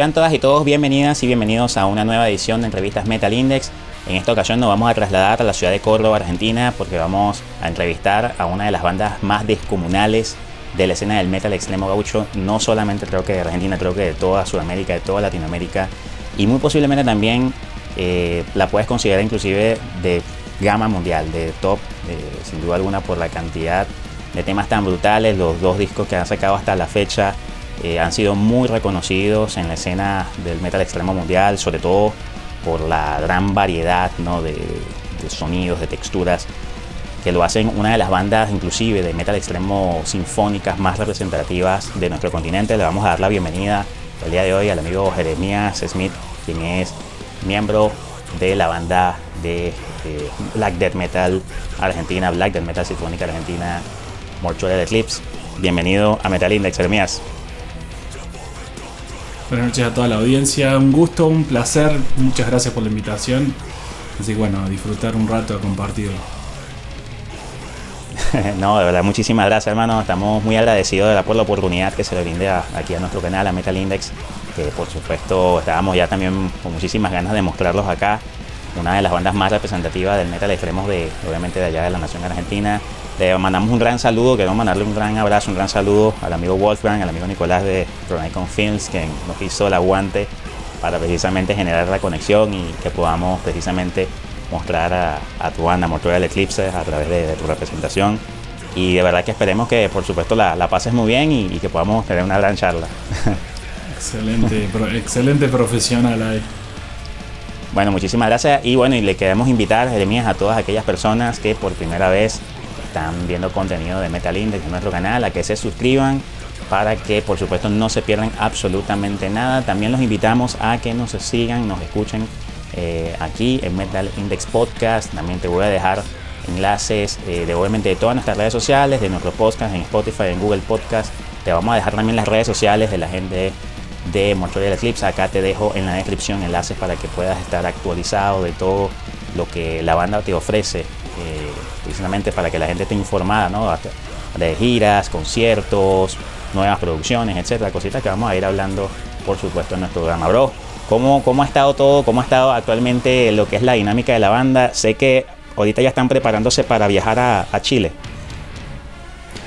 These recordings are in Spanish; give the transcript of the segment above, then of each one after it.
Sean todas y todos bienvenidas y bienvenidos a una nueva edición de entrevistas Metal Index. En esta ocasión nos vamos a trasladar a la ciudad de Córdoba, Argentina, porque vamos a entrevistar a una de las bandas más descomunales de la escena del metal extremo gaucho, no solamente creo que de Argentina, creo que de toda Sudamérica, de toda Latinoamérica, y muy posiblemente también eh, la puedes considerar inclusive de gama mundial, de top, eh, sin duda alguna por la cantidad de temas tan brutales, los dos discos que han sacado hasta la fecha eh, han sido muy reconocidos en la escena del metal extremo mundial, sobre todo por la gran variedad de, sonidos, de texturas, que lo hacen una de las bandas inclusive de metal extremo sinfónicas más representativas de nuestro continente. Le vamos a dar la bienvenida el día de hoy al amigo Jeremías Smith, quien es miembro de la banda de eh, Black Death Metal Argentina, Black Death Metal Sinfónica Argentina, Mortuary Eclipse. Bienvenido a Metal Index, Jeremías. Buenas noches a toda la audiencia, un gusto, un placer, muchas gracias por la invitación. Así que bueno, disfrutar un rato, a compartirlo. no, de verdad, muchísimas gracias hermano, estamos muy agradecidos de por la oportunidad que se le brinde aquí a nuestro canal, a Metal Index, que por supuesto estábamos ya también con muchísimas ganas de mostrarlos acá, una de las bandas más representativas del metal extremos de, obviamente de allá de la nación argentina, le mandamos un gran saludo, queremos mandarle un gran abrazo, un gran saludo al amigo Wolfgang, al amigo Nicolás de Pronicon Films, que nos hizo el aguante para precisamente generar la conexión y que podamos precisamente mostrar a, tu banda Mortuorial Eclipse a través de, tu representación. Y de verdad que esperemos que por supuesto la, pases muy bien y, que podamos tener una gran charla. Excelente, excelente profesional ahí. Bueno, muchísimas gracias y bueno, y le queremos invitar, Jeremías, a todas aquellas personas que por primera vez están viendo contenido de Metal Index en nuestro canal, a que se suscriban para que por supuesto no se pierdan absolutamente nada. También los invitamos a que nos sigan, nos escuchen eh, aquí en Metal Index Podcast. También te voy a dejar enlaces eh, de obviamente de todas nuestras redes sociales, de nuestro podcast en Spotify, en Google Podcast. Te vamos a dejar también las redes sociales de la gente de Mortuorial Eclipse. Acá te dejo en la descripción enlaces para que puedas estar actualizado de todo lo que la banda te ofrece. Precisamente para que la gente esté informada, ¿no? De giras, conciertos, nuevas producciones, etcétera, cositas que vamos a ir hablando, por supuesto, en nuestro programa, bro. ¿Cómo, ¿Cómo ha estado todo? ¿Cómo ha estado actualmente lo que es la dinámica de la banda? Sé que ahorita ya están preparándose para viajar a, a Chile.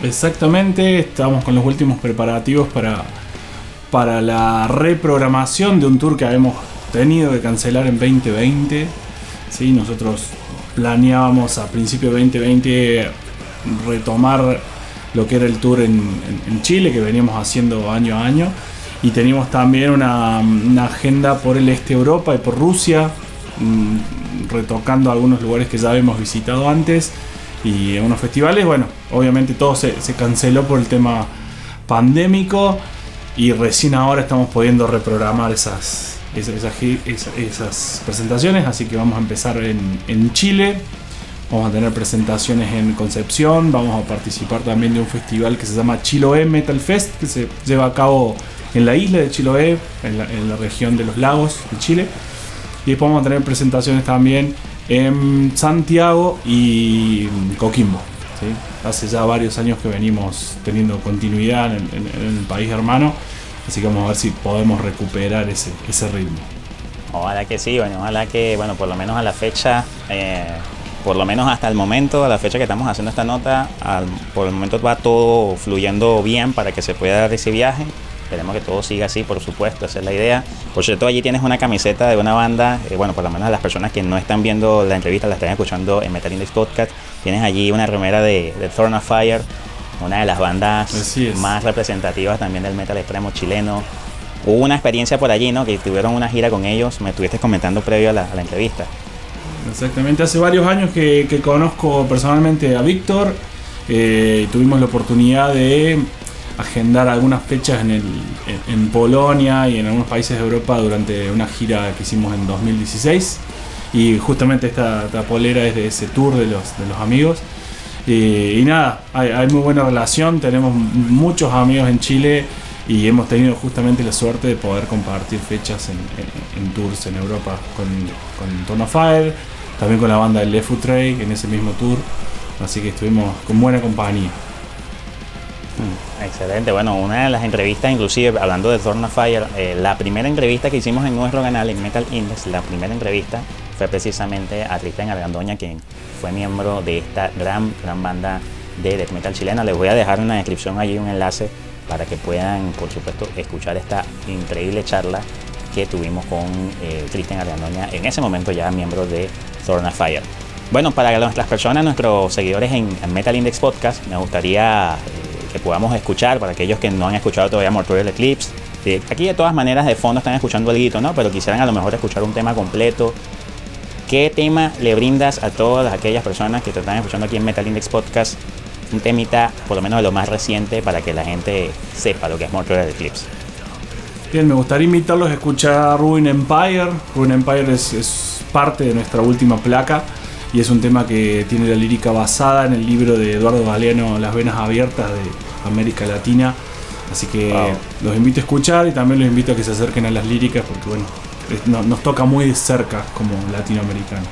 Exactamente, estamos con los últimos preparativos para, para la reprogramación de un tour que habíamos tenido que cancelar en 2020. Sí, nosotros planeábamos a principio de 2020 retomar lo que era el tour en, Chile, que veníamos haciendo año a año. Y teníamos también una, agenda por el este Europa y por Rusia, mm, retocando algunos lugares que ya habíamos visitado antes y unos festivales. Bueno, obviamente todo se, canceló por el tema pandémico y recién ahora estamos pudiendo reprogramar esas, esas, presentaciones, así que vamos a empezar en, Chile. Vamos a tener presentaciones en Concepción, vamos a participar también de un festival que se llama Chiloé Metal Fest, que se lleva a cabo en la isla de Chiloé, en la, región de los lagos de Chile. Y después vamos a tener presentaciones también en Santiago y Coquimbo. Hace ya varios años que venimos teniendo continuidad en el país hermano Así que vamos a ver si podemos recuperar ese, ese ritmo. Ojalá que sí, bueno, ojalá que, bueno, por lo menos a la fecha, eh, por lo menos hasta el momento, a la fecha que estamos haciendo esta nota, por el momento va todo fluyendo bien para que se pueda dar ese viaje. Esperemos que todo siga así, por supuesto, esa es la idea. Por cierto, allí tienes una camiseta de una banda, eh, bueno, por lo menos a las personas que no están viendo la entrevista, la están escuchando en Metal Index Podcast, tienes allí una remera de, de Thorn of Fire, una de las bandas más representativas también del metal extremo chileno. Hubo una experiencia por allí, ¿no? Que tuvieron una gira con ellos, me estuviste comentando previo a la, entrevista. Exactamente, hace varios años que, conozco personalmente a Víctor. Eh, tuvimos la oportunidad de agendar algunas fechas en, en, Polonia y en algunos países de Europa durante una gira que hicimos en 2016. Y justamente esta, esta polera es de ese tour de los, de los amigos. Y, nada, hay, muy buena relación, tenemos muchos amigos en Chile y hemos tenido justamente la suerte de poder compartir fechas en, tours en Europa con, con Tono Fire, también con la banda de Lefu Trey en ese mismo tour, así que estuvimos con buena compañía. Mm, excelente, bueno, una de las entrevistas, inclusive hablando de Thorn Fire, eh, la primera entrevista que hicimos en nuestro canal en Metal Index, la primera entrevista precisamente a Cristian Argandoña, quien fue miembro de esta gran, gran banda de death metal chilena. Les voy a dejar en la descripción allí un enlace para que puedan, por supuesto, escuchar esta increíble charla que tuvimos con eh, Cristian Argandoña, en ese momento ya miembro de Thorn Fire. Bueno, para nuestras personas, nuestros seguidores en, Metal Index Podcast, me gustaría eh, que podamos escuchar, para aquellos que no han escuchado todavía Mortuary Eclipse, aquí de todas maneras de fondo están escuchando algo, ¿no? Pero quisieran a lo mejor escuchar un tema completo. ¿Qué tema le brindas a todas aquellas personas que te están escuchando aquí en Metal Index Podcast? Un temita, por lo menos de lo más reciente, para que la gente sepa lo que es Mortuary Eclipse. Bien, me gustaría invitarlos a escuchar Ruin Empire. Ruin Empire es, es parte de nuestra última placa y es un tema que tiene la lírica basada en el libro de Eduardo Galeano Las venas abiertas de América Latina. Así que los invito a escuchar y también los invito a que se acerquen a las líricas porque bueno, nos toca muy cerca como latinoamericano.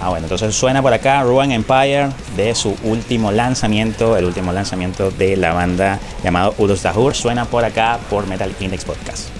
Ah, bueno, entonces suena por acá Ruin Empire de su último lanzamiento, el último lanzamiento de la banda llamado Udos Dahur. Suena por acá por Metal Index Podcast.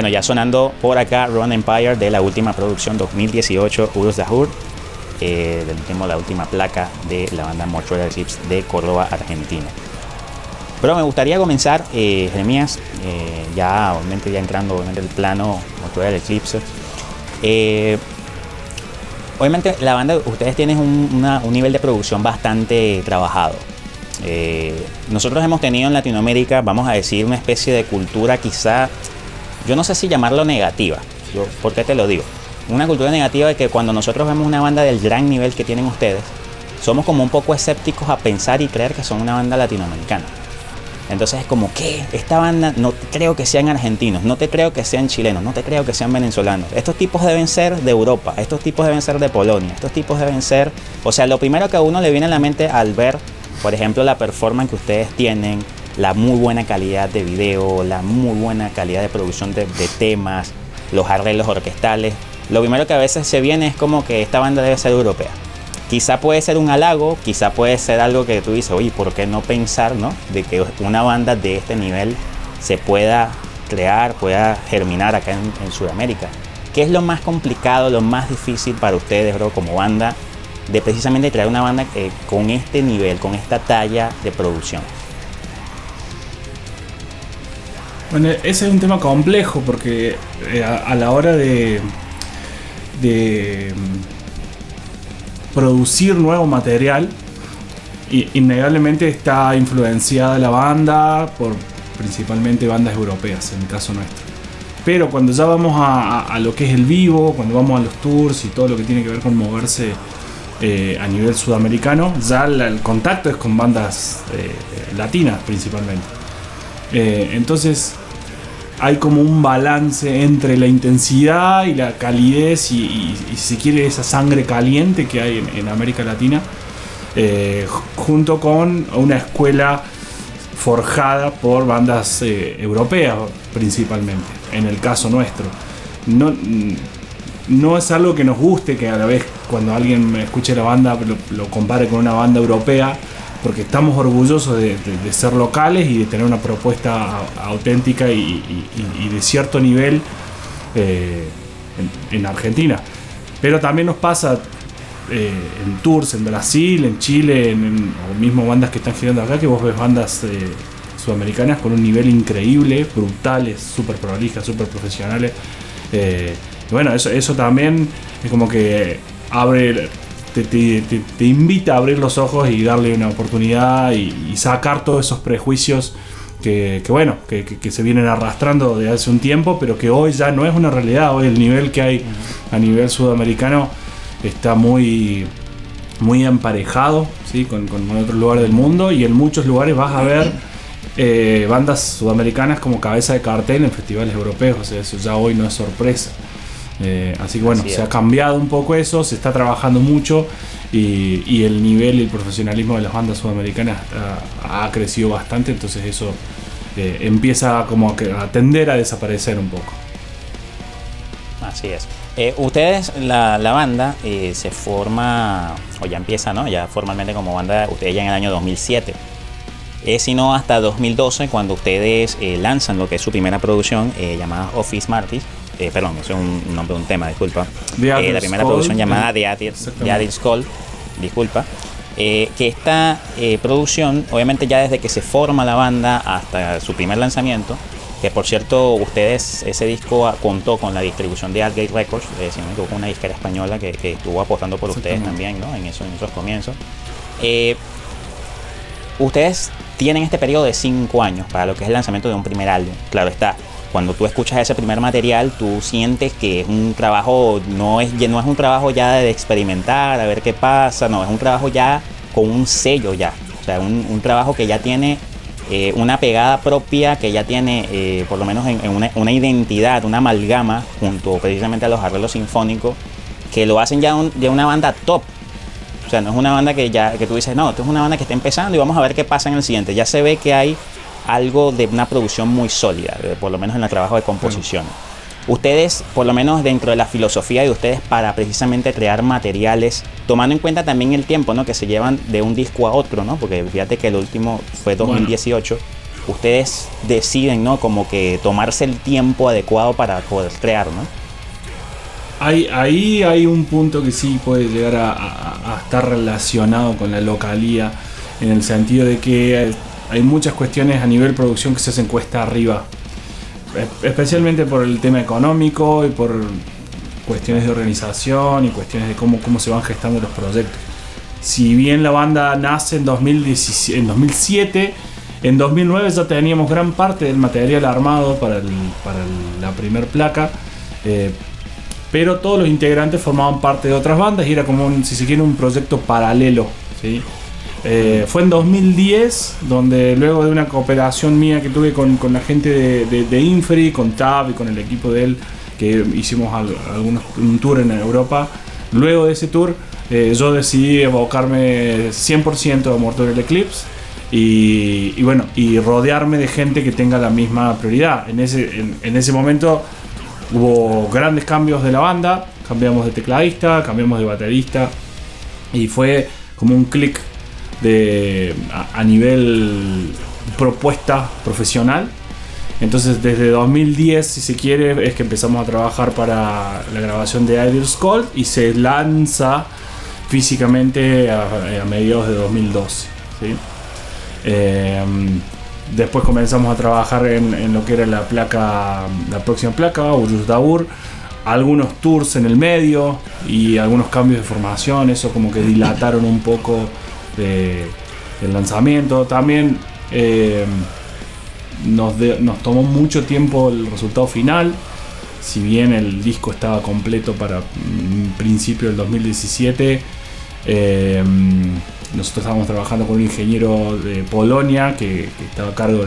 Bueno, ya sonando por acá Run Empire de la última producción 2018, Urus Dahur, eh, la última placa de la banda Mortuary Eclipse de Córdoba, Argentina. Pero me gustaría comenzar, eh, Jeremías, eh, ya obviamente ya entrando en el plano Mortuary Eclipse. Eh, obviamente la banda, ustedes tienen un, un nivel de producción bastante trabajado. Eh, nosotros hemos tenido en Latinoamérica, vamos a decir, una especie de cultura quizá yo no sé si llamarlo negativa. Yo, ¿Por qué te lo digo? Una cultura negativa de que cuando nosotros vemos una banda del gran nivel que tienen ustedes, somos como un poco escépticos a pensar y creer que son una banda latinoamericana. Entonces es como que esta banda no creo que sean argentinos, no te creo que sean chilenos, no te creo que sean venezolanos. Estos tipos deben ser de Europa, estos tipos deben ser de Polonia, estos tipos deben ser, o sea, lo primero que a uno le viene a la mente al ver, por ejemplo, la performance que ustedes tienen, la muy buena calidad de video, la muy buena calidad de producción de, temas, los arreglos orquestales. Lo primero que a veces se viene es como que esta banda debe ser europea. Quizá puede ser un halago, quizá puede ser algo que tú dices, oye, ¿por qué no pensar, no? De que una banda de este nivel se pueda crear, pueda germinar acá en, en Sudamérica. ¿Qué es lo más complicado, lo más difícil para ustedes, bro, como banda, de precisamente crear una banda eh, con este nivel, con esta talla de producción? Bueno, ese es un tema complejo porque eh, a, la hora de, mm, producir nuevo material, innegablemente está influenciada la banda por principalmente bandas europeas, en el caso nuestro. Pero cuando ya vamos a, lo que es el vivo, cuando vamos a los tours y todo lo que tiene que ver con moverse eh, a nivel sudamericano, ya el contacto es con bandas eh, latinas principalmente. Entonces hay como un balance entre la intensidad y la calidez y, si quiere esa sangre caliente que hay en, en América Latina, eh, junto con una escuela forjada por bandas eh, europeas principalmente, en el caso nuestro. No, no es algo que nos guste que a la vez cuando alguien escuche la banda lo compare con una banda europea, porque estamos orgullosos de, ser locales y de tener una propuesta auténtica y, de cierto nivel eh, en, en, Argentina. Pero también nos pasa eh, en tours en Brasil, en Chile, en, en, o mismo bandas que están girando acá, que vos ves bandas eh, sudamericanas con un nivel increíble, brutales, súper prolijas, súper profesionales. Eh, bueno, eso, eso también es como que abre te, invita a abrir los ojos y darle una oportunidad y, sacar todos esos prejuicios que, bueno, que, se vienen arrastrando de hace un tiempo, pero que hoy ya no es una realidad. Hoy el nivel que hay a nivel sudamericano está muy, muy emparejado ¿sí? con, con otros lugares del mundo y en muchos lugares vas a ver eh, bandas sudamericanas como cabeza de cartel en festivales europeos. O sea, eso ya hoy no es sorpresa. Eh, así que bueno, así se ha cambiado un poco eso, se está trabajando mucho y, y el nivel y el profesionalismo de las bandas sudamericanas ha, ha crecido bastante, entonces eso eh, empieza como a, a, tender a desaparecer un poco. Así es. Eh, ustedes, la, la banda, se forma, o ya empieza, ¿no? Ya formalmente como banda, ustedes ya en el año 2007. Es sino hasta 2012 cuando ustedes lanzan lo que es su primera producción llamada Office Martis eh, perdón, es un nombre un tema, disculpa. Eh, la primera producción llamada The Addict Call, disculpa. Eh, que esta eh, producción, obviamente ya desde que se forma la banda hasta su primer lanzamiento, que por cierto ustedes ese disco contó con la distribución de Adgate Records, si no me equivoco, una disquera española que, que estuvo apostando por ustedes también, ¿no? En, eso, en esos comienzos. ustedes tienen este periodo de 5 años para lo que es el lanzamiento de un primer álbum. Claro está, cuando tú escuchas ese primer material, tú sientes que es un trabajo, no es, no es un trabajo ya de experimentar, a ver qué pasa, no, es un trabajo ya con un sello ya. O sea, un, trabajo que ya tiene eh, una pegada propia, que ya tiene, eh, por lo menos en, en una, identidad, una amalgama, junto precisamente a los arreglos sinfónicos, que lo hacen ya de una banda top. O sea, no es una banda que ya que tú dices, no, esto es una banda que está empezando y vamos a ver qué pasa en el siguiente. Ya se ve que hay algo de una producción muy sólida, por lo menos en el trabajo de composición. Ustedes, por lo menos dentro de la filosofía de ustedes para precisamente crear materiales, tomando en cuenta también el tiempo ¿no? que se llevan de un disco a otro, ¿no? porque fíjate que el último fue 2018, bueno. ustedes deciden, ¿no? Como que tomarse el tiempo adecuado para poder crear, ¿no? Ahí, ahí hay un punto que sí puede llegar a, estar relacionado con la localía, en el sentido de que hay muchas cuestiones a nivel producción que se hacen cuesta arriba, especialmente por el tema económico y por cuestiones de organización y cuestiones de cómo, cómo se van gestando los proyectos. Si bien la banda nace en, 2017, en 2007, en 2009 ya teníamos gran parte del material armado para, la primer placa, eh, pero todos los integrantes formaban parte de otras bandas y era como, un, si se quiere, un proyecto paralelo. Eh, fue en 2010, donde luego de una cooperación mía que tuve con, la gente de, de, con Tab y con el equipo de él, que hicimos algunos, un tour en Europa, luego de ese tour eh, yo decidí evocarme 100% a Mortal Eclipse y, bueno, y rodearme de gente que tenga la misma prioridad. En ese, en, ese momento hubo grandes cambios de la banda, cambiamos de tecladista, cambiamos de baterista y fue como un clic de a, nivel propuesta profesional. Entonces desde 2010, si se quiere, es que empezamos a trabajar para la grabación de Idle Cold y se lanza físicamente a, mediados de 2012. Eh, después comenzamos a trabajar en, lo que era la placa, la próxima placa, Urus Daur, algunos tours en el medio y algunos cambios de formación, eso como que dilataron un poco de, el lanzamiento. También eh, nos, nos tomó mucho tiempo el resultado final si bien el disco estaba completo para mm, principio del 2017, eh, nosotros estábamos trabajando con un ingeniero de Polonia que, estaba a cargo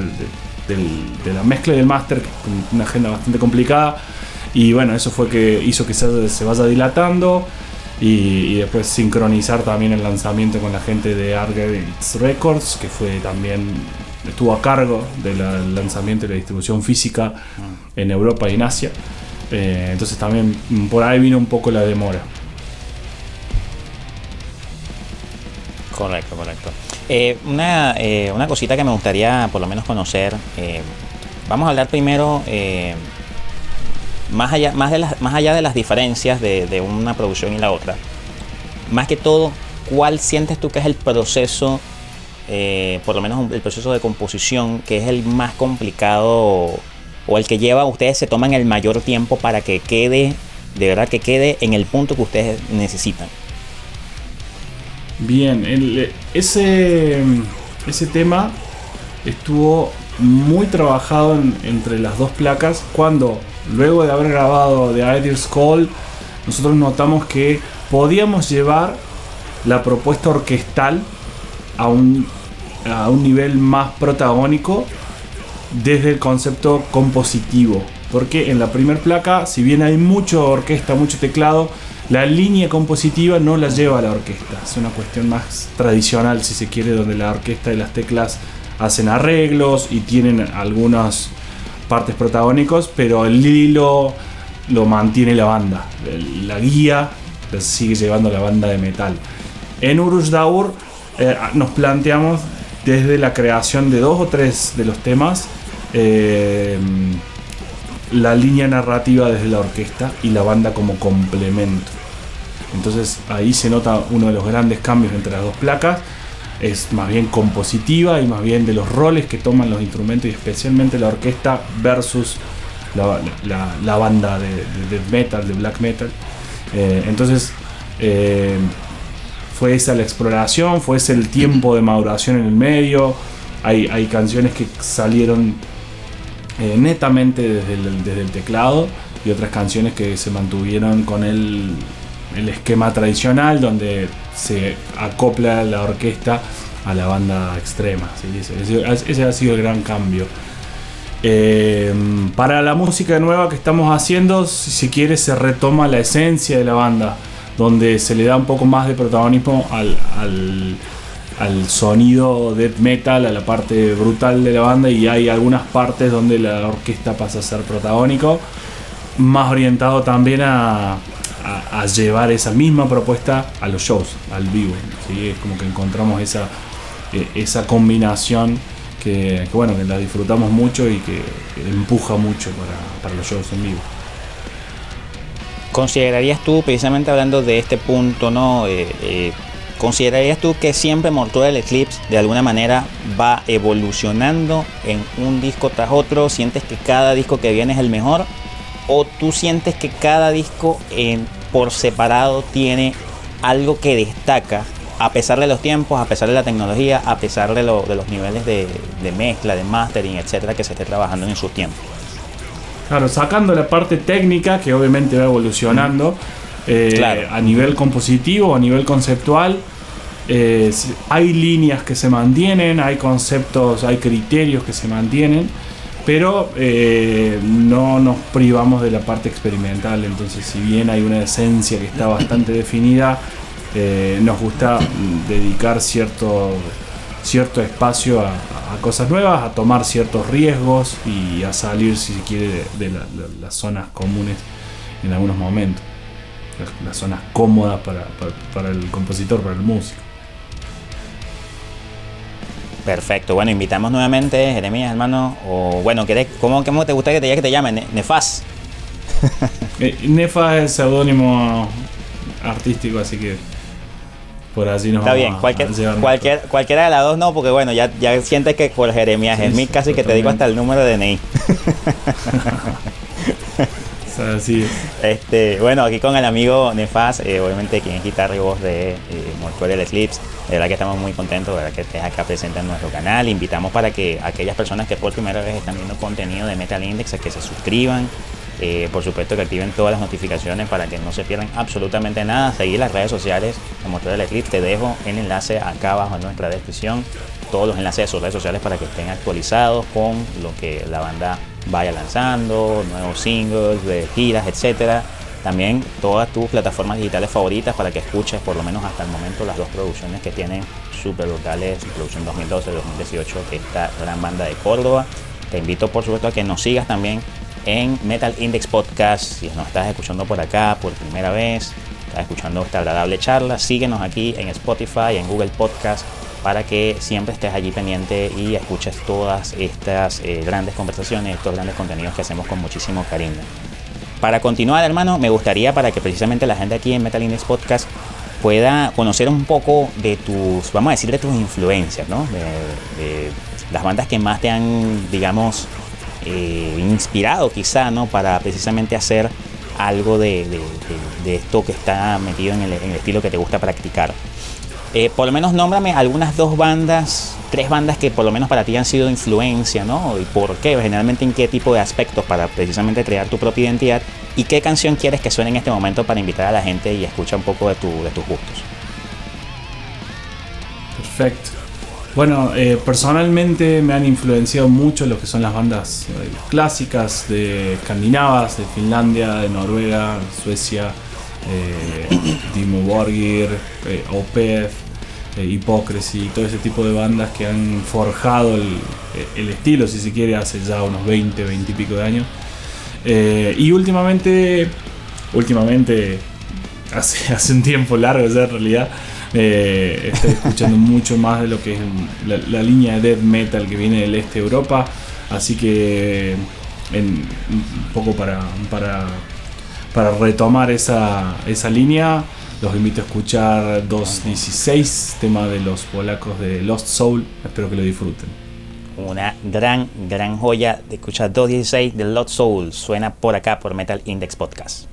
de la mezcla y del máster, con una agenda bastante complicada. Y bueno, eso fue que hizo que se, se vaya dilatando. Y, después sincronizar también el lanzamiento con la gente de Argates Records, que fue también estuvo a cargo del lanzamiento y la distribución física en Europa y en Asia. Eh, entonces también por ahí vino un poco la demora. Correcto, correcto. Eh, una, eh, una, cosita que me gustaría por lo menos conocer. Eh, vamos a hablar primero, más, allá, más, de las, más allá de las diferencias de, una producción y la otra. Más que todo, ¿cuál sientes tú que es el proceso, por lo menos el proceso de composición, que es el más complicado o el que lleva, ustedes se toman el mayor tiempo para que quede, de verdad que quede en el punto que ustedes necesitan? Bien, ese, ese tema estuvo muy trabajado entre las dos placas cuando luego de haber grabado The Ideal Call nosotros notamos que podíamos llevar la propuesta orquestal a un, a un nivel más protagónico desde el concepto compositivo. Porque en la primera placa si bien hay mucho orquesta, mucho teclado la línea compositiva no la lleva a la orquesta, es una cuestión más tradicional si se quiere, donde la orquesta y las teclas hacen arreglos y tienen algunas partes protagónicos, pero el hilo lo mantiene la banda, la guía la sigue llevando la banda de metal. En Urus Daur eh, nos planteamos desde la creación de dos o tres de los temas eh, la línea narrativa desde la orquesta y la banda como complemento. Entonces ahí se nota uno de los grandes cambios entre las dos placas. Es más bien compositiva y más bien de los roles que toman los instrumentos y especialmente la orquesta versus la, banda de, metal, de black metal. Eh, entonces eh, fue esa la exploración, fue ese el tiempo de maduración en el medio. Hay, hay canciones que salieron eh, netamente desde el, desde el, teclado y otras canciones que se mantuvieron con el, el esquema tradicional donde se acopla la orquesta a la banda extrema. Ese, ha sido el gran cambio. Eh, para la música nueva que estamos haciendo, si se quiere, se retoma la esencia de la banda, donde se le da un poco más de protagonismo al, al al sonido death metal, a la parte brutal de la banda y hay algunas partes donde la orquesta pasa a ser protagónico, más orientado también a, llevar esa misma propuesta a los shows, al vivo. Es como que encontramos esa, e, esa combinación que, bueno, que la disfrutamos mucho y que, empuja mucho para, los shows en vivo. ¿Considerarías tú, precisamente hablando de este punto, ¿no? Eh, eh, ¿Considerarías tú que siempre Mortal Eclipse de alguna manera va evolucionando en un disco tras otro? ¿Sientes que cada disco que viene es el mejor? ¿O tú sientes que cada disco en, por separado tiene algo que destaca a pesar de los tiempos, a pesar de la tecnología, a pesar de, de los niveles de, mezcla, de mastering, etcétera, que se esté trabajando en sus tiempos. Claro, sacando la parte técnica que obviamente va evolucionando eh, a nivel compositivo, a nivel conceptual, eh, hay líneas que se mantienen, hay conceptos, hay criterios que se mantienen, pero eh, no nos privamos de la parte experimental. Entonces, si bien hay una esencia que está bastante definida, eh, nos gusta dedicar cierto, cierto espacio a, cosas nuevas, a tomar ciertos riesgos y a salir, si se quiere, de, las zonas comunes en algunos momentos. Las, zonas cómodas para, el compositor, para el músico. Perfecto, bueno, invitamos nuevamente, Jeremías, hermano, o bueno, ¿cómo, ¿cómo te gustaría que te, que te llamen? Nefas. Eh, Nefas es seudónimo artístico, así que por así nos Está bien, cualquier, cualquier, cualquiera de las dos no, porque bueno, ya, ya sientes que por Jeremías es mi casi que te digo hasta el número de DNI. Así Este, bueno, aquí con el amigo Nefas, eh, obviamente quien es guitarra y voz de eh, Mortuary Eclipse. De verdad que estamos muy contentos, de verdad que estés acá presente en nuestro canal. Invitamos para que aquellas personas que por primera vez están viendo contenido de Metal Index a que se suscriban, eh, por supuesto que activen todas las notificaciones para que no se pierdan absolutamente nada. Seguir las redes sociales de Motor del Eclipse. Te dejo el enlace acá abajo en nuestra descripción. Todos los enlaces de sus redes sociales para que estén actualizados con lo que la banda vaya lanzando, nuevos singles, de giras, etcétera. También todas tus plataformas digitales favoritas para que escuches por lo menos hasta el momento las dos producciones que tienen super locales, producción 2012-2018 de esta gran banda de Córdoba. Te invito por supuesto a que nos sigas también en Metal Index Podcast. Si nos estás escuchando por acá por primera vez, estás escuchando esta agradable charla, síguenos aquí en Spotify, en Google Podcast, para que siempre estés allí pendiente y escuches todas estas eh, grandes conversaciones, estos grandes contenidos que hacemos con muchísimo cariño. Para continuar, hermano, me gustaría para que precisamente la gente aquí en Metal Index Podcast pueda conocer un poco de tus, vamos a decir, de tus influencias, ¿no? de las bandas que más te han, digamos, eh, inspirado quizá, ¿no? Para precisamente hacer algo de, esto que está metido en el, estilo que te gusta practicar. Eh, por lo menos nómbrame algunas dos bandas, tres bandas que por lo menos para ti han sido influencia, ¿no? Y por qué, generalmente en qué tipo de aspectos para precisamente crear tu propia identidad y qué canción quieres que suene en este momento para invitar a la gente y escucha un poco de, tu, tus gustos. Perfecto. Bueno, eh, personalmente me han influenciado mucho lo que son las bandas eh, clásicas de escandinavas, de Finlandia, de Noruega, Suecia, eh, Dimo Borgir, eh, Hypocrisy, todo ese tipo de bandas que han forjado el, estilo, si se quiere, hace ya unos 20, 20 y pico de años. y últimamente, últimamente, hace, hace un tiempo largo ya en realidad, eh, estoy escuchando mucho más de lo que es la, línea de death metal que viene del este de Europa. Así que un poco para, para, para retomar esa, esa línea, los invito a escuchar 2.16, tema de los polacos de Lost Soul. Espero que lo disfruten. Una gran, gran joya de escuchar 2.16 de Lost Soul. Suena por acá por Metal Index Podcast.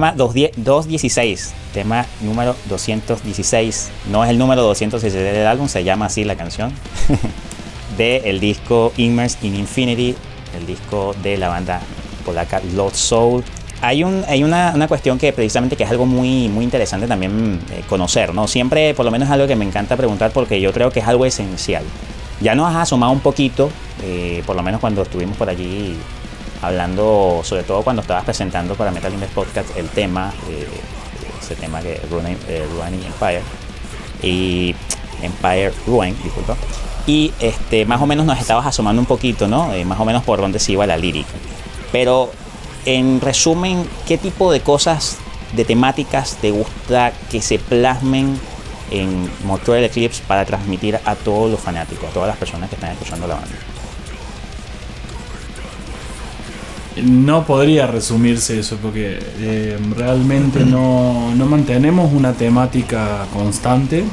Tema 216, tema número 216. No es el número 216 del álbum, se llama así la canción. de el disco Immersed in Infinity, el disco de la banda polaca Lord Soul. Hay, un, hay una, una, cuestión que precisamente que es algo muy, muy interesante también eh, conocer, ¿no? Siempre, por lo menos es algo que me encanta preguntar porque yo creo que es algo esencial. Ya nos has asomado un poquito, eh, por lo menos cuando estuvimos por allí hablando, sobre todo cuando estabas presentando para Metal Index Podcast el tema, eh, ese tema que Ruin, eh, Empire y Empire Ruin, disculpa. Y este, más o menos nos estabas asomando un poquito, ¿no? Eh, más o menos por dónde se iba la lírica. Pero en resumen, ¿qué tipo de cosas, de temáticas te gusta que se plasmen en Mortuary Eclipse para transmitir a todos los fanáticos, a todas las personas que están escuchando la banda? No podría resumirse eso porque eh, realmente no, mantenemos una temática constante.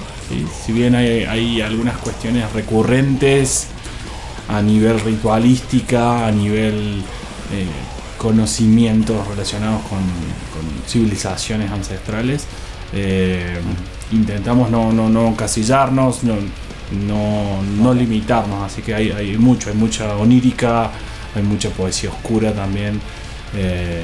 Si bien hay, algunas cuestiones recurrentes a nivel ritualística, a nivel eh, conocimientos relacionados con, civilizaciones ancestrales, eh, intentamos no, no, no casillarnos, no, no, limitarnos. Así que hay, hay mucho, hay mucha onírica hay mucha poesía oscura también. Eh,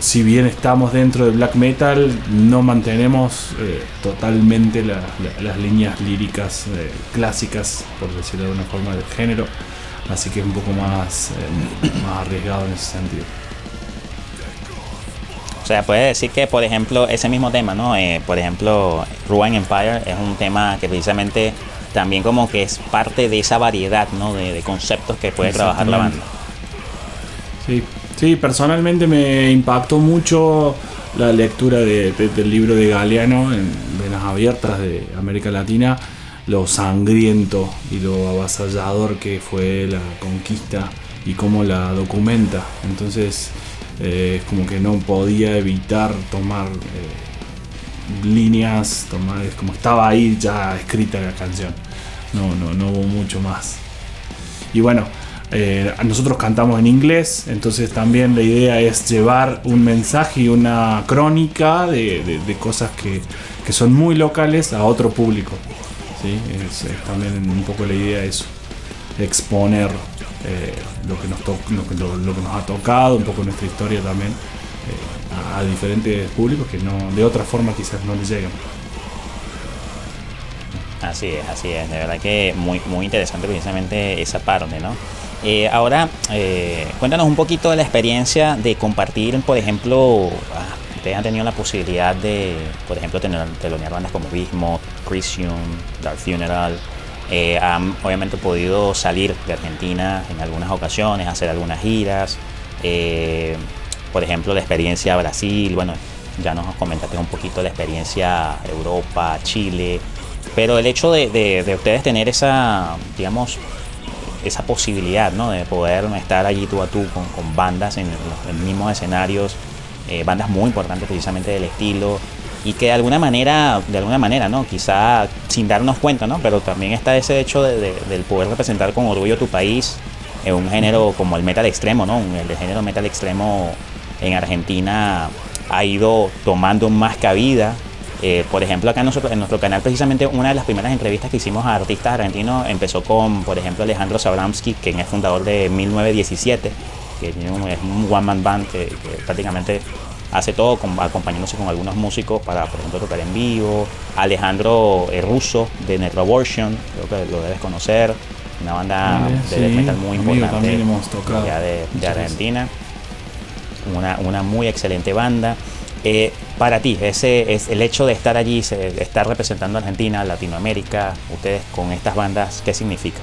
si bien estamos dentro de black metal, no mantenemos eh, totalmente las líneas líricas eh, clásicas, por decirlo de una forma, del género. Así que es un poco más, más arriesgado en ese sentido. O sea, puede decir que, por ejemplo, ese mismo tema, ¿no? por ejemplo, Ruin Empire es un tema que precisamente también como que es parte de esa variedad ¿no? de, conceptos que puede trabajar la banda. Sí, sí, personalmente me impactó mucho la lectura del libro de Galeano en Venas Abiertas de América Latina, lo sangriento y lo avasallador que fue la conquista y cómo la documenta. Entonces eh, es como que no podía evitar tomar... Eh, líneas, como estaba ahí ya escrita la canción. No, no, no hubo mucho más. Y bueno, eh, nosotros cantamos en inglés, entonces también la idea es llevar un mensaje y una crónica de, cosas que, son muy locales a otro público. ¿sí? Es, también un poco la idea eso, exponer eh, lo, que nos que, lo, que nos ha tocado, un poco nuestra historia también. Eh, a, diferentes públicos que no de otra forma quizás no les llegan. Así es, así es, de verdad que muy, muy interesante precisamente esa parte, ¿no? Eh, ahora, eh, cuéntanos un poquito de la experiencia de compartir, por ejemplo, ah, ustedes han tenido la posibilidad de, por ejemplo, tener telonear bandas como Bismuth, Christian, Dark Funeral, eh, han obviamente podido salir de Argentina en algunas ocasiones, hacer algunas giras por ejemplo, la experiencia Brasil, bueno, ya nos comentaste un poquito la experiencia Europa, Chile, pero el hecho de, ustedes tener esa, digamos, esa posibilidad, ¿no? De poder estar allí tú a tú con, bandas en los mismos escenarios, eh, bandas muy importantes precisamente del estilo, y que de alguna manera, de alguna manera, ¿no? Quizá sin darnos cuenta, ¿no? Pero también está ese hecho de, del poder representar con orgullo tu país en un género como el metal extremo, ¿no? El género metal extremo en Argentina ha ido tomando más cabida. Eh, por ejemplo, acá en, nosotros, en nuestro canal, precisamente una de las primeras entrevistas que hicimos a artistas argentinos empezó con, por ejemplo, Alejandro Sabramsky, quien es fundador de 1917, que es un one-man band que, prácticamente hace todo acompañándose con algunos músicos para, por ejemplo, tocar en vivo. Alejandro eh, Russo de Netroversion, creo que lo debes conocer, una banda de metal muy importante de, de Argentina una, muy excelente banda. Eh, para ti, ese es el hecho de estar allí, estar representando a Argentina, Latinoamérica, ustedes con estas bandas, ¿qué significa?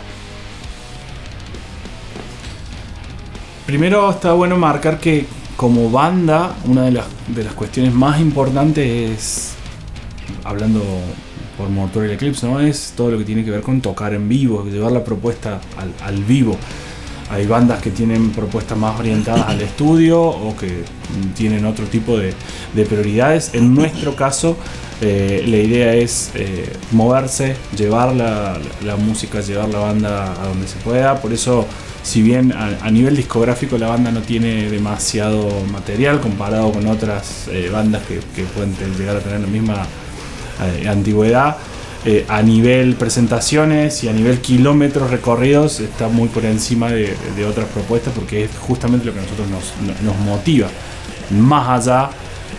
Primero está bueno marcar que como banda, una de las, de las cuestiones más importantes es, hablando por Motor y Eclipse, ¿no? es todo lo que tiene que ver con tocar en vivo, llevar la propuesta al vivo. Hay bandas que tienen propuestas más orientadas al estudio o que tienen otro tipo de, prioridades. En nuestro caso, eh, la idea es eh, moverse, llevar la, música, llevar la banda a donde se pueda. Por eso si bien a, nivel discográfico la banda no tiene demasiado material comparado con otras eh, bandas que, pueden llegar a tener la misma antigüedad, eh, a nivel presentaciones y a nivel kilómetros recorridos está muy por encima de, otras propuestas porque es justamente lo que a nosotros nos, motiva. Más allá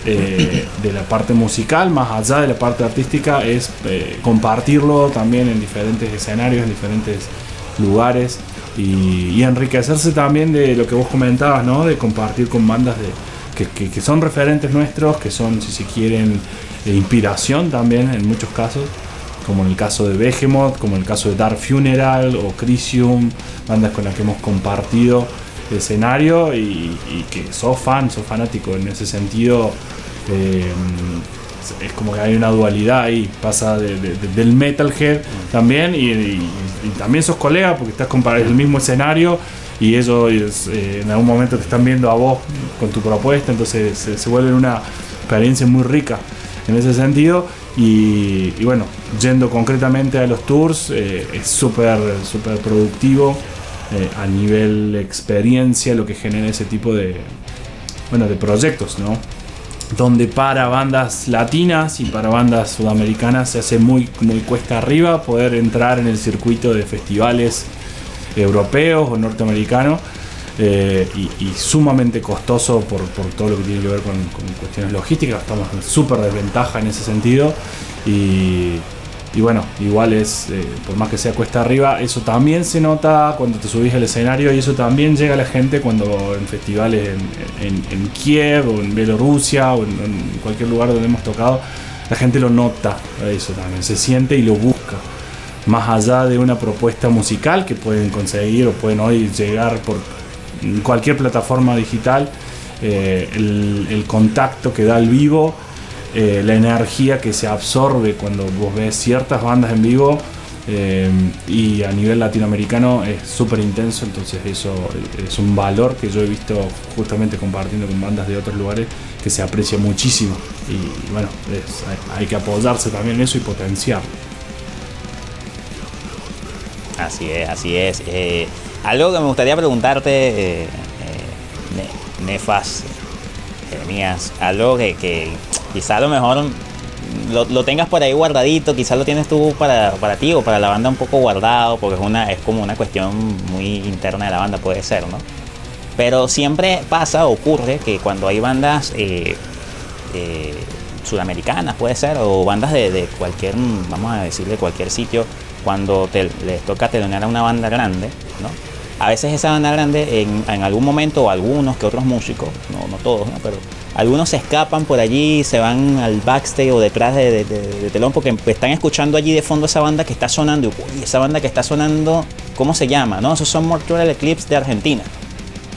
de la parte musical, más allá de la parte artística, es compartirlo también en diferentes escenarios, en diferentes lugares y, enriquecerse también de lo que vos comentabas, ¿no? De compartir con bandas de, que, son referentes nuestros, que son, si se quieren, inspiración también en muchos casos, como en el caso de Behemoth, como en el caso de Dark Funeral o Crisium, bandas con las que hemos compartido escenario y, que sos fan, sos fanático en ese sentido. Eh, es como que hay una dualidad ahí, pasa del metalhead también y, también sos colega porque estás comparando el mismo escenario y ellos eh, en algún momento te están viendo a vos con tu propuesta, entonces se, vuelve una experiencia muy rica en ese sentido y, bueno, yendo concretamente a los tours eh, es súper super productivo eh, a nivel experiencia lo que genera ese tipo de, bueno, de proyectos, ¿no? donde para bandas latinas y para bandas sudamericanas se hace muy, muy cuesta arriba poder entrar en el circuito de festivales europeos o norteamericanos eh, y, sumamente costoso por, todo lo que tiene que ver con, cuestiones logísticas. Estamos en súper desventaja en ese sentido y, y bueno, igual es, eh, por más que sea cuesta arriba, eso también se nota cuando te subís al escenario y eso también llega a la gente cuando en festivales en, Kiev o en Bielorrusia o en, cualquier lugar donde hemos tocado, la gente lo nota, eso también, se siente y lo busca. Más allá de una propuesta musical que pueden conseguir o pueden hoy llegar por cualquier plataforma digital, eh, el, contacto que da el vivo eh, la energía que se absorbe cuando vos ves ciertas bandas en vivo eh, y a nivel latinoamericano es súper intenso, entonces eso es un valor que yo he visto justamente compartiendo con bandas de otros lugares que se aprecia muchísimo y bueno, hay, que apoyarse también en eso y potenciar. Así es, así es. Algo que me gustaría preguntarte, Nefas, Jeremías, algo que Quizá a lo mejor lo, tengas por ahí guardadito, quizás lo tienes tú para, para ti o para la banda un poco guardado, porque es, una, es como una cuestión muy interna de la banda, puede ser, ¿no? Pero siempre pasa, ocurre que cuando hay bandas eh, eh, sudamericanas, puede ser, o bandas de, cualquier, vamos a decir, de cualquier sitio, cuando te, les toca telonear a una banda grande, ¿no? A veces esa banda grande, en, algún momento, o algunos que otros músicos, no, no todos. Pero algunos se escapan por allí, se van al backstage o detrás de, telón porque están escuchando allí de fondo esa banda que está sonando. Y esa banda que está sonando, ¿cómo se llama? No, esos son Mortual Eclipse de Argentina.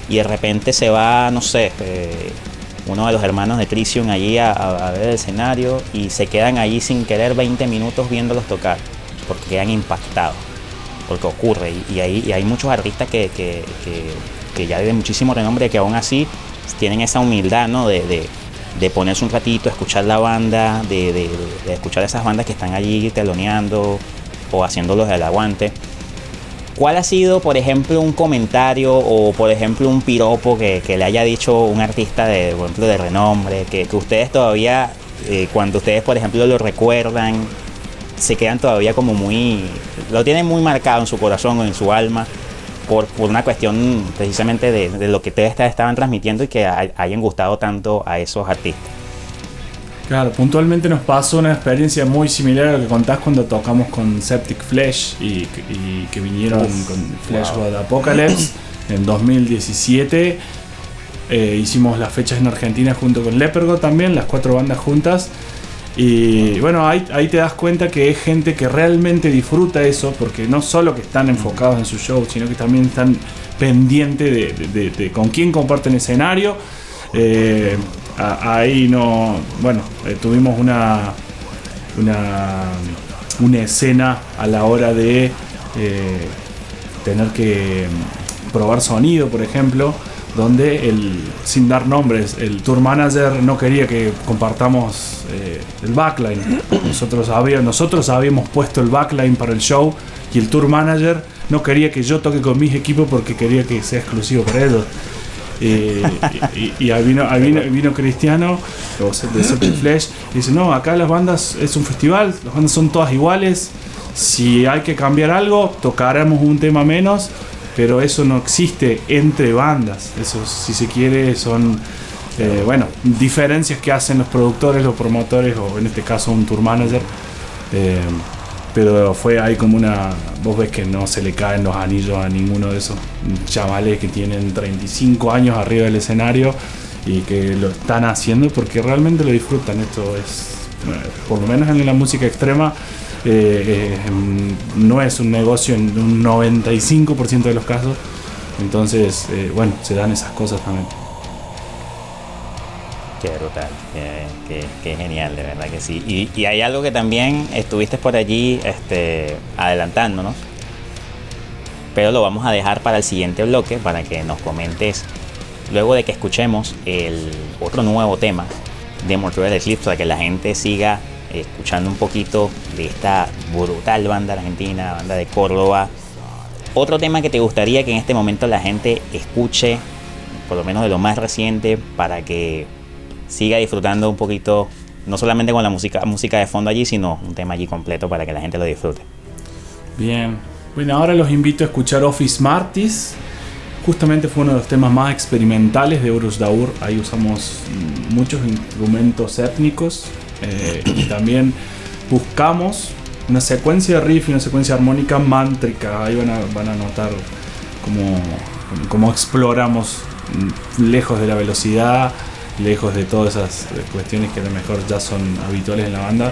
Y de repente se va, no sé, eh, uno de los hermanos de Crisium allí a, ver el escenario y se quedan allí sin querer 20 minutos viéndolos tocar porque quedan impactados. Porque ocurre. Y, hay muchos artistas que, que, que ya de muchísimo renombre que aún así tienen esa humildad, ¿no? De, ponerse un ratito, escuchar la banda, de, escuchar esas bandas que están allí teloneando o haciéndolos del aguante. ¿Cuál ha sido, por ejemplo, un comentario o, por ejemplo, un piropo que, le haya dicho un artista de, ejemplo, de renombre, que, ustedes todavía, eh, cuando ustedes, por ejemplo, lo recuerdan, se quedan todavía como muy, lo tienen muy marcado en su corazón o en su alma? por, una cuestión precisamente de, lo que ustedes estaban transmitiendo y que hayan gustado tanto a esos artistas. Claro, puntualmente nos pasó una experiencia muy similar a lo que contás cuando tocamos con Septic Flesh y, que vinieron con Flesh God Apocalypse en 2017. Eh, hicimos las fechas en Argentina junto con Lepergo también, las cuatro bandas juntas. Y bueno, ahí, te das cuenta que es gente que realmente disfruta eso, porque no solo que están enfocados en su show, sino que también están pendientes de, con quién comparten escenario. Eh, ahí no, bueno, eh, tuvimos una, una, una, escena a la hora de eh, tener que probar sonido, por ejemplo donde el, sin dar nombres, el tour manager no quería que compartamos eh, el backline. Nosotros habíamos, nosotros habíamos puesto el backline para el show y el tour manager no quería que yo toque con mis equipos porque quería que sea exclusivo para ellos. Eh, y, ahí, vino, vino, Cristiano de Celtic Flash y dice, no, acá las bandas es un festival, las bandas son todas iguales, si hay que cambiar algo, tocaremos un tema menos, pero eso no existe entre bandas, eso si se quiere son... Eh, bueno, diferencias que hacen los productores, los promotores o en este caso un tour manager. Eh, pero fue ahí como una. Vos ves que no se le caen los anillos a ninguno de esos chavales que tienen 35 años arriba del escenario y que lo están haciendo porque realmente lo disfrutan. Esto es, por lo menos en la música extrema, eh, no es un negocio en un 95% de los casos. Entonces, bueno, se dan esas cosas también. Qué brutal, qué, genial, de verdad que sí. Y, hay algo que también estuviste por allí este, adelantándonos, pero lo vamos a dejar para el siguiente bloque para que nos comentes luego de que escuchemos el otro nuevo tema de Mortuary Eclipse para que la gente siga escuchando un poquito de esta brutal banda argentina, banda de Córdoba. Otro tema que te gustaría que en este momento la gente escuche, por lo menos de lo más reciente, para que siga disfrutando un poquito, no solamente con la música, música de fondo allí, sino un tema allí completo para que la gente lo disfrute. Bien, bueno, ahora los invito a escuchar Office Martis. Justamente fue uno de los temas más experimentales de Urus Daur. Ahí usamos muchos instrumentos étnicos eh, y también buscamos una secuencia de riff y una secuencia armónica mántrica. Ahí van a, van a notar cómo, cómo exploramos lejos de la velocidad lejos de todas esas eh, cuestiones que a lo mejor ya son habituales en la banda,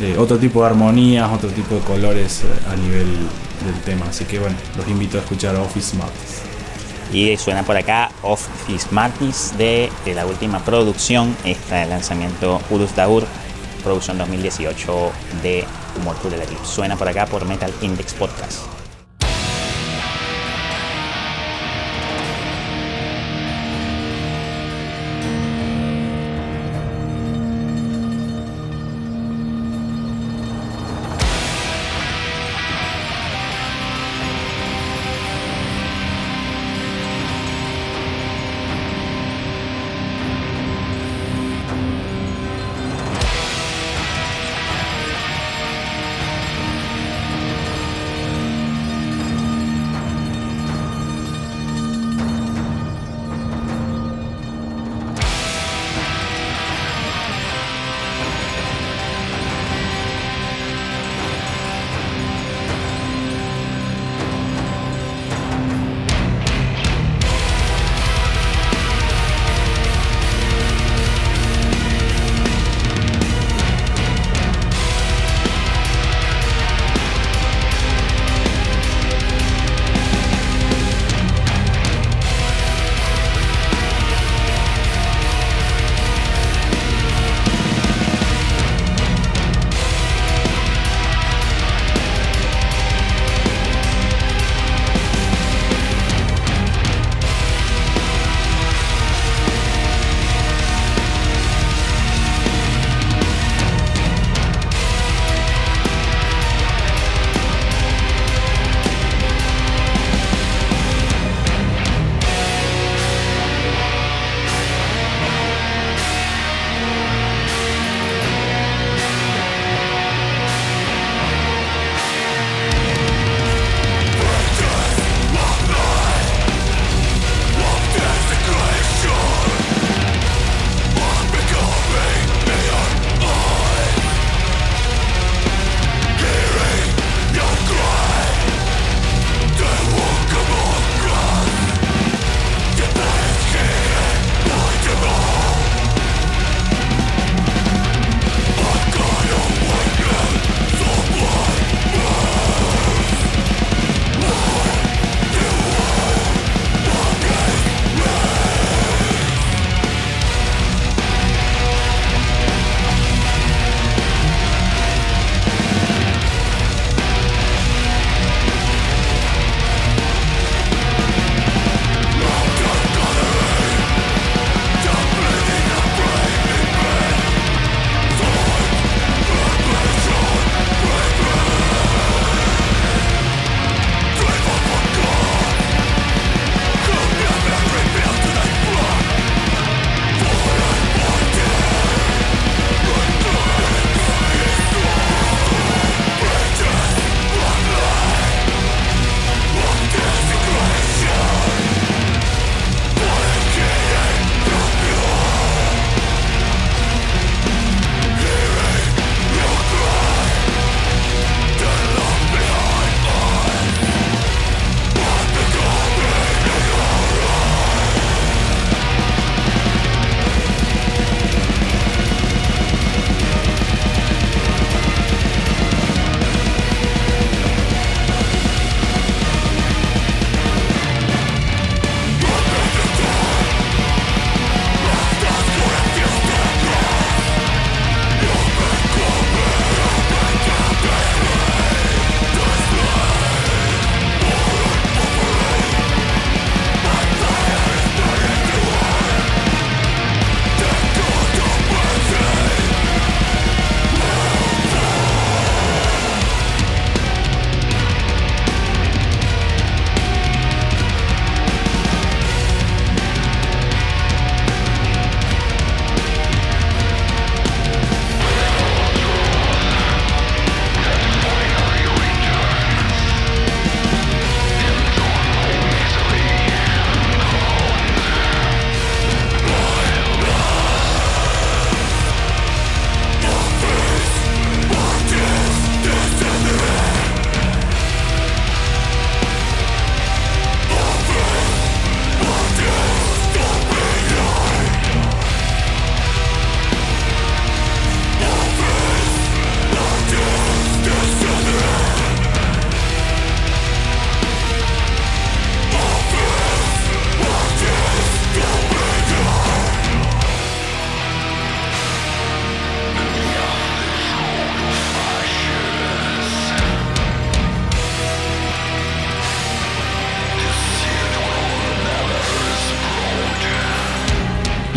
eh, otro tipo de armonías, otro tipo de colores a nivel del tema. Así que bueno, los invito a escuchar Office Smarties. Y suena por acá Office Smarties de, la última producción, está el lanzamiento Urus Daur, producción 2018 de Mortal de la Suena por acá por Metal Index Podcast.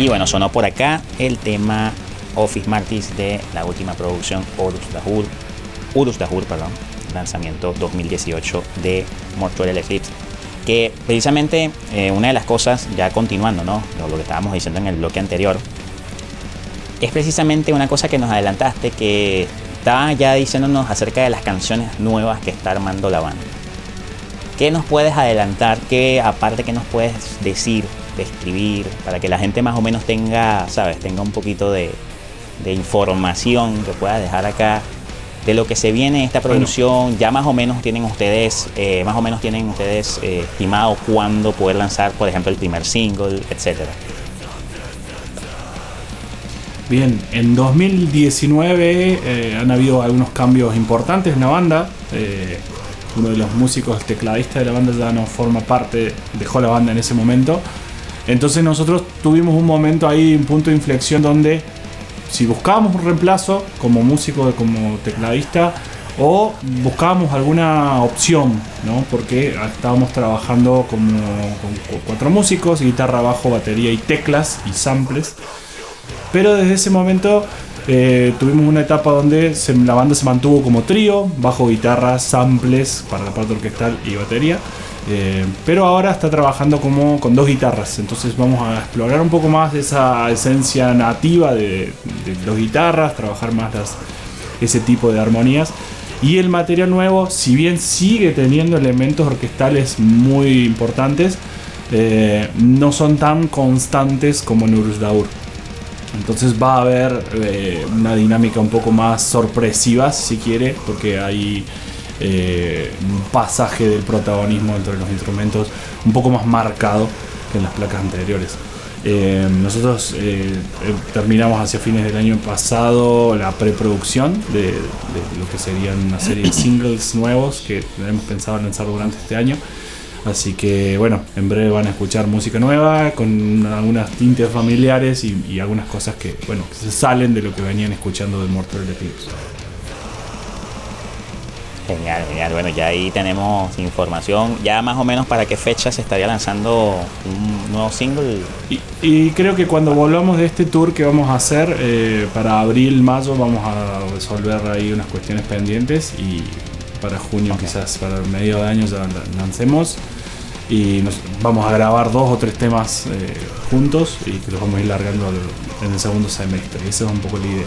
Y bueno, sonó por acá el tema Office Martis de la última producción Urus Dahur, Urus Dahur, perdón, lanzamiento 2018 de Mortuary Eclipse. Que precisamente eh, una de las cosas, ya continuando, ¿no? Lo, que estábamos diciendo en el bloque anterior, es precisamente una cosa que nos adelantaste, que está ya diciéndonos acerca de las canciones nuevas que está armando la banda. ¿Qué nos puedes adelantar? ¿Qué aparte que nos puedes decir, describir, para que la gente más o menos tenga, sabes, tenga un poquito de, de información que pueda dejar acá de lo que se viene en esta producción? Ya más o menos tienen ustedes, eh, más o menos tienen ustedes eh, estimado cuándo poder lanzar, por ejemplo, el primer single, etcétera. Bien, en 2019 eh, han habido algunos cambios importantes en la banda. Eh, uno de los músicos tecladistas de la banda ya no forma parte, dejó la banda en ese momento. Entonces nosotros tuvimos un momento ahí, un punto de inflexión donde si buscábamos un reemplazo como músico, como tecladista, o buscábamos alguna opción, ¿no? Porque estábamos trabajando como, con cuatro músicos, guitarra, bajo, batería y teclas y samples. Pero desde ese momento eh, tuvimos una etapa donde la banda se mantuvo como trío, bajo, guitarra, samples para la parte orquestal y batería. Eh, pero ahora está trabajando como con dos guitarras, entonces vamos a explorar un poco más esa esencia nativa de, de dos guitarras, trabajar más las, ese tipo de armonías. Y el material nuevo, si bien sigue teniendo elementos orquestales muy importantes, eh, no son tan constantes como en Urus Daur. Entonces va a haber eh, una dinámica un poco más sorpresiva, si quiere, porque hay eh, un pasaje del protagonismo entre los instrumentos un poco más marcado que en las placas anteriores. Eh, nosotros eh, eh, terminamos hacia fines del año pasado la preproducción de, de lo que serían una serie de singles nuevos que hemos pensado lanzar durante este año. Así que bueno, en breve van a escuchar música nueva con algunas tintes familiares y, y algunas cosas que bueno que se salen de lo que venían escuchando de Mortal Eclipse. Genial, genial. Bueno, ya ahí tenemos información. Ya más o menos para qué fecha se estaría lanzando un nuevo single. Y, y creo que cuando volvamos de este tour que vamos a hacer eh, para abril, mayo, vamos a resolver ahí unas cuestiones pendientes y para junio, quizás para el medio de año ya la- lancemos. Y nos, vamos a grabar dos o tres temas eh, juntos y que los vamos a ir largando en el segundo semestre. Esa es un poco la idea.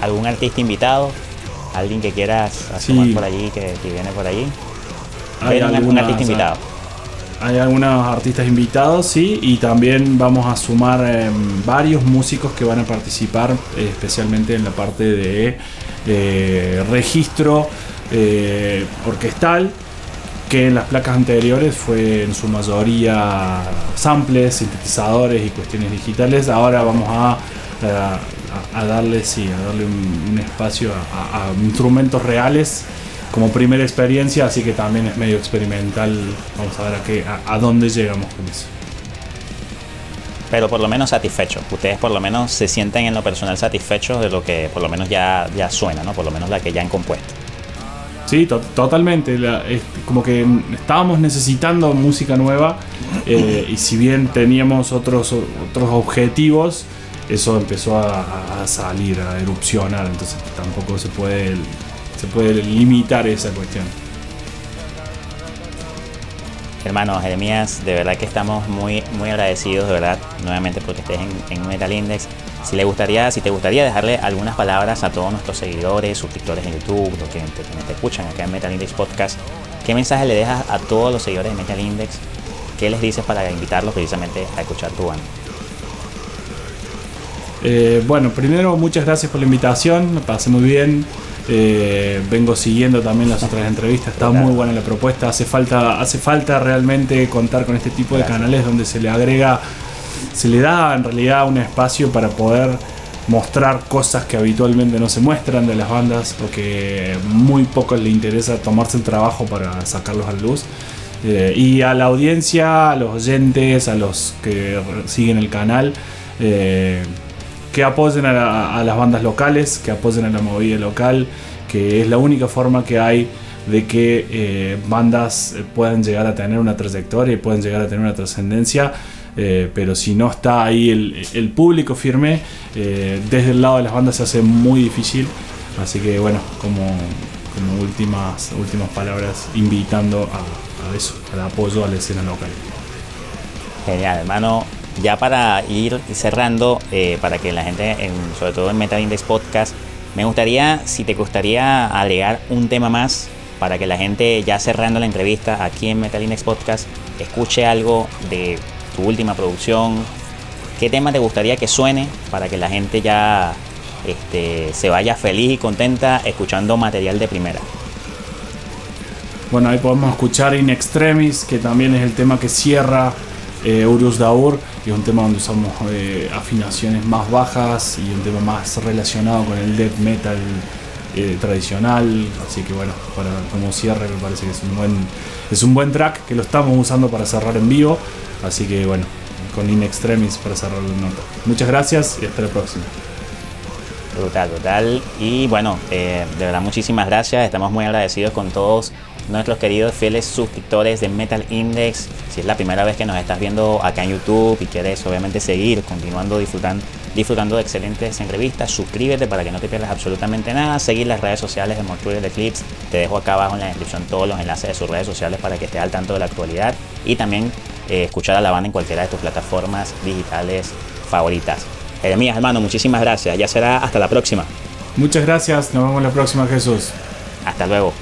¿Algún artista invitado? ¿Alguien que quieras asomar Sí. por allí, que, que viene por allí? Hay Ven un- un algunas, artista invitado. Hay algunos artistas invitados, sí, y también vamos a sumar eh, varios músicos que van a participar, eh, especialmente en la parte de eh, registro eh, orquestal, que en las placas anteriores fue en su mayoría samples, sintetizadores y cuestiones digitales. Ahora vamos a, a- a darle, sí, a darle un, un espacio a, a- a instrumentos reales como primera experiencia, así que también es medio experimental. Vamos a ver a, qué, a, a dónde llegamos con eso. Pero por lo menos satisfechos. Ustedes por lo menos se sienten en lo personal satisfechos de lo que por lo menos ya, ya suena, ¿no? Por lo menos la que ya han compuesto. Sí, to- totalmente. La- es como que estábamos necesitando música nueva eh, y si bien teníamos otros, otros objetivos, eso empezó a, salir, a erupcionar. Entonces tampoco se puede, se puede limitar esa cuestión. Hermano Jeremías, de verdad que estamos muy, muy agradecidos, de verdad, nuevamente porque estés en, en Metal Index. Si le gustaría, si te gustaría dejarle algunas palabras a todos nuestros seguidores, suscriptores en YouTube, los que que escuchan acá en Metal Index Podcast, ¿qué mensaje le dejas a todos los seguidores de Metal Index? ¿Qué les dices para invitarlos precisamente a escuchar tu banda? Eh, bueno, primero muchas gracias por la invitación, me pasé muy bien. Eh, vengo siguiendo también las otras entrevistas, está Claro. muy buena la propuesta. Hace falta, hace falta realmente contar con este tipo de canales donde se le agrega, se le da en realidad un espacio para poder mostrar cosas que habitualmente no se muestran de las bandas, porque muy pocos le interesa tomarse el trabajo para sacarlos a la luz. Eh, y a la audiencia, a los oyentes, a los que siguen el canal, eh, que apoyen a, la- a las bandas locales, que apoyen a la movida local, que es la única forma que hay de que eh, bandas puedan llegar a tener una trayectoria y puedan llegar a tener una trascendencia. Eh, pero si no está ahí el, público firme, desde el lado de las bandas se hace muy difícil. Así que bueno, como, como últimas, últimas palabras, invitando a, a eso, al apoyo a la escena local. Genial, hermano. Ya para ir cerrando, eh, para que la gente, sobre todo en Metal Index Podcast, me gustaría, si te gustaría agregar un tema más para que la gente, ya cerrando la entrevista aquí en Metal Index Podcast, escuche algo de tu última producción. ¿Qué tema te gustaría que suene para que la gente ya este, se vaya feliz y contenta escuchando material de primera? Bueno, ahí podemos escuchar In Extremis, que también es el tema que cierra eh, Urus Daur, es un tema donde usamos eh, afinaciones más bajas y un tema más relacionado con el death metal eh, tradicional. Así que bueno, para como cierre me parece que es un buen es un buen track que lo estamos usando para cerrar en vivo. Así que bueno, con In Extremis para cerrar la nota. Muchas gracias y hasta la próxima. Brutal, brutal. Y bueno, de verdad muchísimas gracias. Estamos muy agradecidos con todos nuestros queridos fieles suscriptores de Metal Index. Si es la primera vez que nos estás viendo acá en YouTube y quieres obviamente seguir continuando disfrutando, disfrutando de excelentes entrevistas, suscríbete para que no te pierdas absolutamente nada. Seguir las redes sociales de Mortuary de Clips. Te dejo acá abajo en la descripción todos los enlaces de sus redes sociales para que estés al tanto de la actualidad y también eh, escuchar a la banda en cualquiera de tus plataformas digitales favoritas. Jeremías, hermano, muchísimas gracias. Ya será hasta la próxima. Muchas gracias. Nos vemos la próxima, Jesús. Hasta luego.